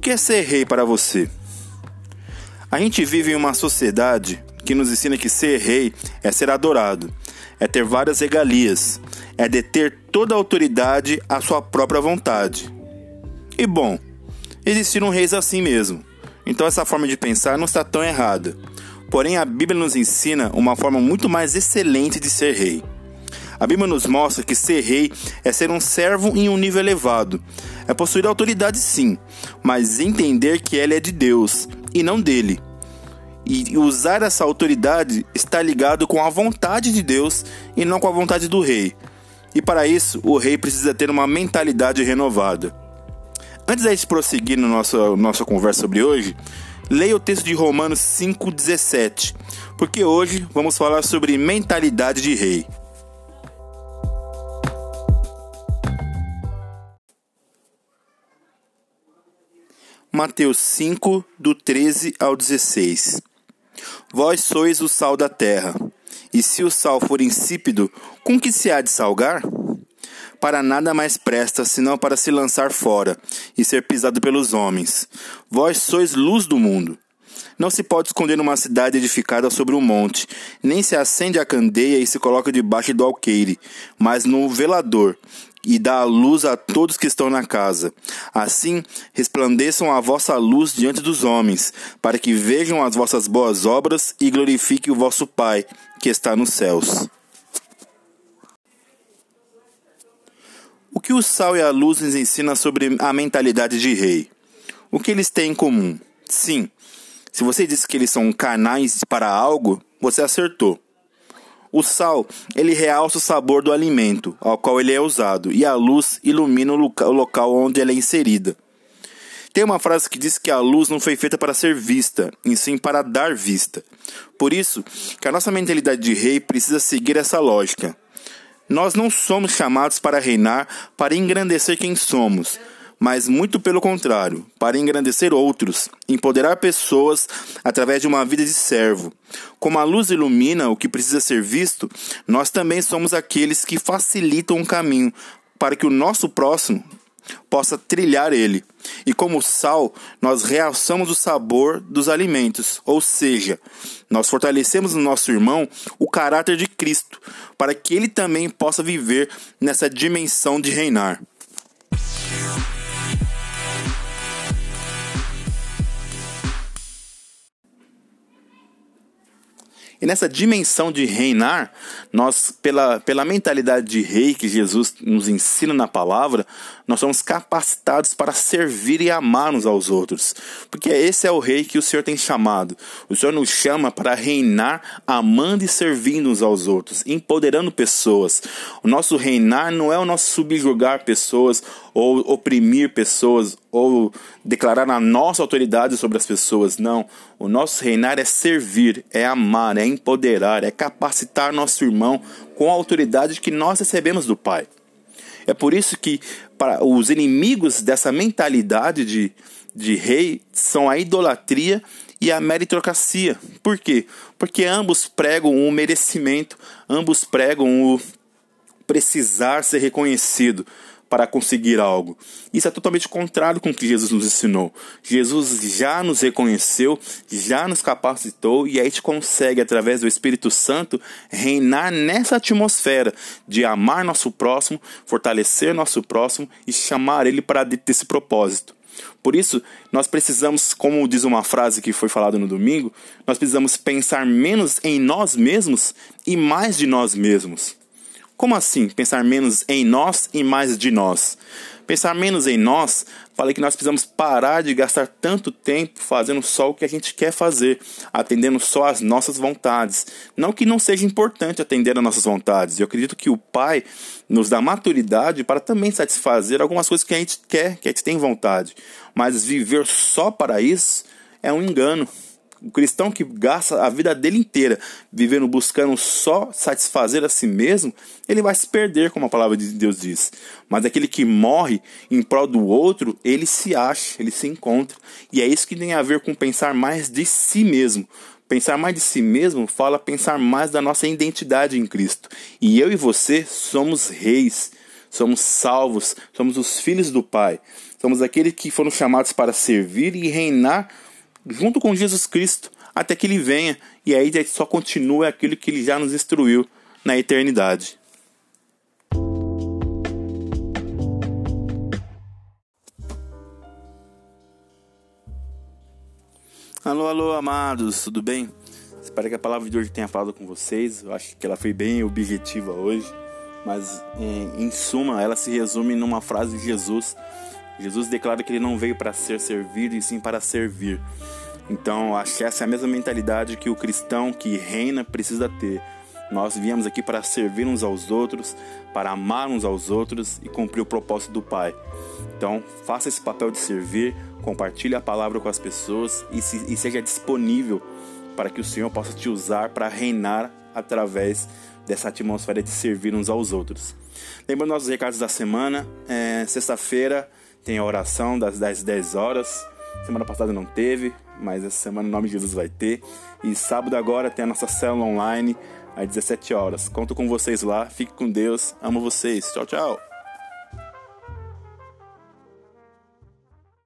que é ser rei para você? A gente vive em uma sociedade que nos ensina que ser rei é ser adorado, é ter várias regalias, é deter toda a autoridade à sua própria vontade. E bom, existiram reis assim mesmo, então essa forma de pensar não está tão errada. Porém, a Bíblia nos ensina uma forma muito mais excelente de ser rei. A Bíblia nos mostra que ser rei é ser um servo em um nível elevado. É possuir autoridade, sim, mas entender que ela é de Deus e não dele. E usar essa autoridade está ligado com a vontade de Deus e não com a vontade do rei. E para isso, o rei precisa ter uma mentalidade renovada. Antes da gente prosseguir na nossa, nossa conversa sobre hoje, leia o texto de Romanos 5,17, porque hoje vamos falar sobre mentalidade de rei. Mateus 5, do 13 ao 16. Vós sois o sal da terra, e se o sal for insípido, com que se há de salgar? Para nada mais presta, senão para se lançar fora e ser pisado pelos homens. Vós sois luz do mundo. Não se pode esconder uma cidade edificada sobre um monte, nem se acende a candeia e se coloca debaixo do alqueire, mas no velador, e dá a luz a todos que estão na casa. Assim resplandeçam a vossa luz diante dos homens, para que vejam as vossas boas obras e glorifiquem o vosso Pai, que está nos céus. O que o sal e a luz nos ensinam sobre a mentalidade de rei? O que eles têm em comum? Sim, se você disse que eles são canais para algo, você acertou. O sal, ele realça o sabor do alimento ao qual ele é usado, e a luz ilumina o local onde ela é inserida. Tem uma frase que diz que a luz não foi feita para ser vista, e sim para dar vista. Por isso, que a nossa mentalidade de rei precisa seguir essa lógica. Nós não somos chamados para reinar, para engrandecer quem somos, mas muito pelo contrário, para engrandecer outros, empoderar pessoas através de uma vida de servo. Como a luz ilumina o que precisa ser visto, nós também somos aqueles que facilitam o caminho para que o nosso próximo possa trilhar ele. E como sal, nós realçamos o sabor dos alimentos, ou seja, nós fortalecemos no nosso irmão o caráter de Cristo, para que ele também possa viver nessa dimensão de reinar. E nessa dimensão de reinar, nós, pela, pela mentalidade de rei que Jesus nos ensina na palavra, nós somos capacitados para servir e amar uns aos outros. Porque esse é o rei que o Senhor tem chamado. O Senhor nos chama para reinar amando e servindo uns aos outros, empoderando pessoas. O nosso reinar não é o nosso subjugar pessoas ou oprimir pessoas ou declarar a nossa autoridade sobre as pessoas. Não. O nosso reinar é servir, é amar, é empoderar, é capacitar nosso irmão com a autoridade que nós recebemos do Pai. É por isso que para os inimigos dessa mentalidade de, de rei são a idolatria e a meritocracia. Por quê? Porque ambos pregam o merecimento, ambos pregam o precisar ser reconhecido para conseguir algo. Isso é totalmente contrário com o que Jesus nos ensinou. Jesus já nos reconheceu, já nos capacitou e a gente consegue, através do Espírito Santo, reinar nessa atmosfera de amar nosso próximo, fortalecer nosso próximo e chamar ele para esse propósito. Por isso, nós precisamos, como diz uma frase que foi falada no domingo, nós precisamos pensar menos em nós mesmos e mais de nós mesmos. Como assim pensar menos em nós e mais de nós? Pensar menos em nós, falei que nós precisamos parar de gastar tanto tempo fazendo só o que a gente quer fazer, atendendo só às nossas vontades. Não que não seja importante atender às nossas vontades. Eu acredito que o Pai nos dá maturidade para também satisfazer algumas coisas que a gente quer, que a gente tem vontade. Mas viver só para isso é um engano. O cristão que gasta a vida dele inteira vivendo buscando só satisfazer a si mesmo, ele vai se perder, como a palavra de Deus diz. Mas aquele que morre em prol do outro, ele se acha, ele se encontra. E é isso que tem a ver com pensar mais de si mesmo. Pensar mais de si mesmo fala pensar mais da nossa identidade em Cristo. E eu e você somos reis somos salvos, somos os filhos do Pai, somos aqueles que foram chamados para servir e reinar junto com Jesus Cristo até que ele venha e aí só continua aquilo que ele já nos instruiu na eternidade. Alô, alô, amados, tudo bem? Espero que a palavra de hoje tenha falado com vocês. Eu acho que ela foi bem objetiva hoje, mas em, em suma, ela se resume numa frase de Jesus. Jesus declara que ele não veio para ser servido e sim para servir. Então, acho que essa é a mesma mentalidade que o cristão que reina precisa ter. Nós viemos aqui para servir uns aos outros, para amar uns aos outros e cumprir o propósito do Pai. Então, faça esse papel de servir, compartilhe a palavra com as pessoas e, se, e seja disponível para que o Senhor possa te usar para reinar através dessa atmosfera de servir uns aos outros. Lembrando nossos recados da semana, é, sexta-feira tem a oração das 10, 10 horas. Semana passada não teve, mas essa semana em nome de Jesus vai ter. E sábado agora tem a nossa célula online às 17 horas. Conto com vocês lá. Fique com Deus. Amo vocês. Tchau, tchau.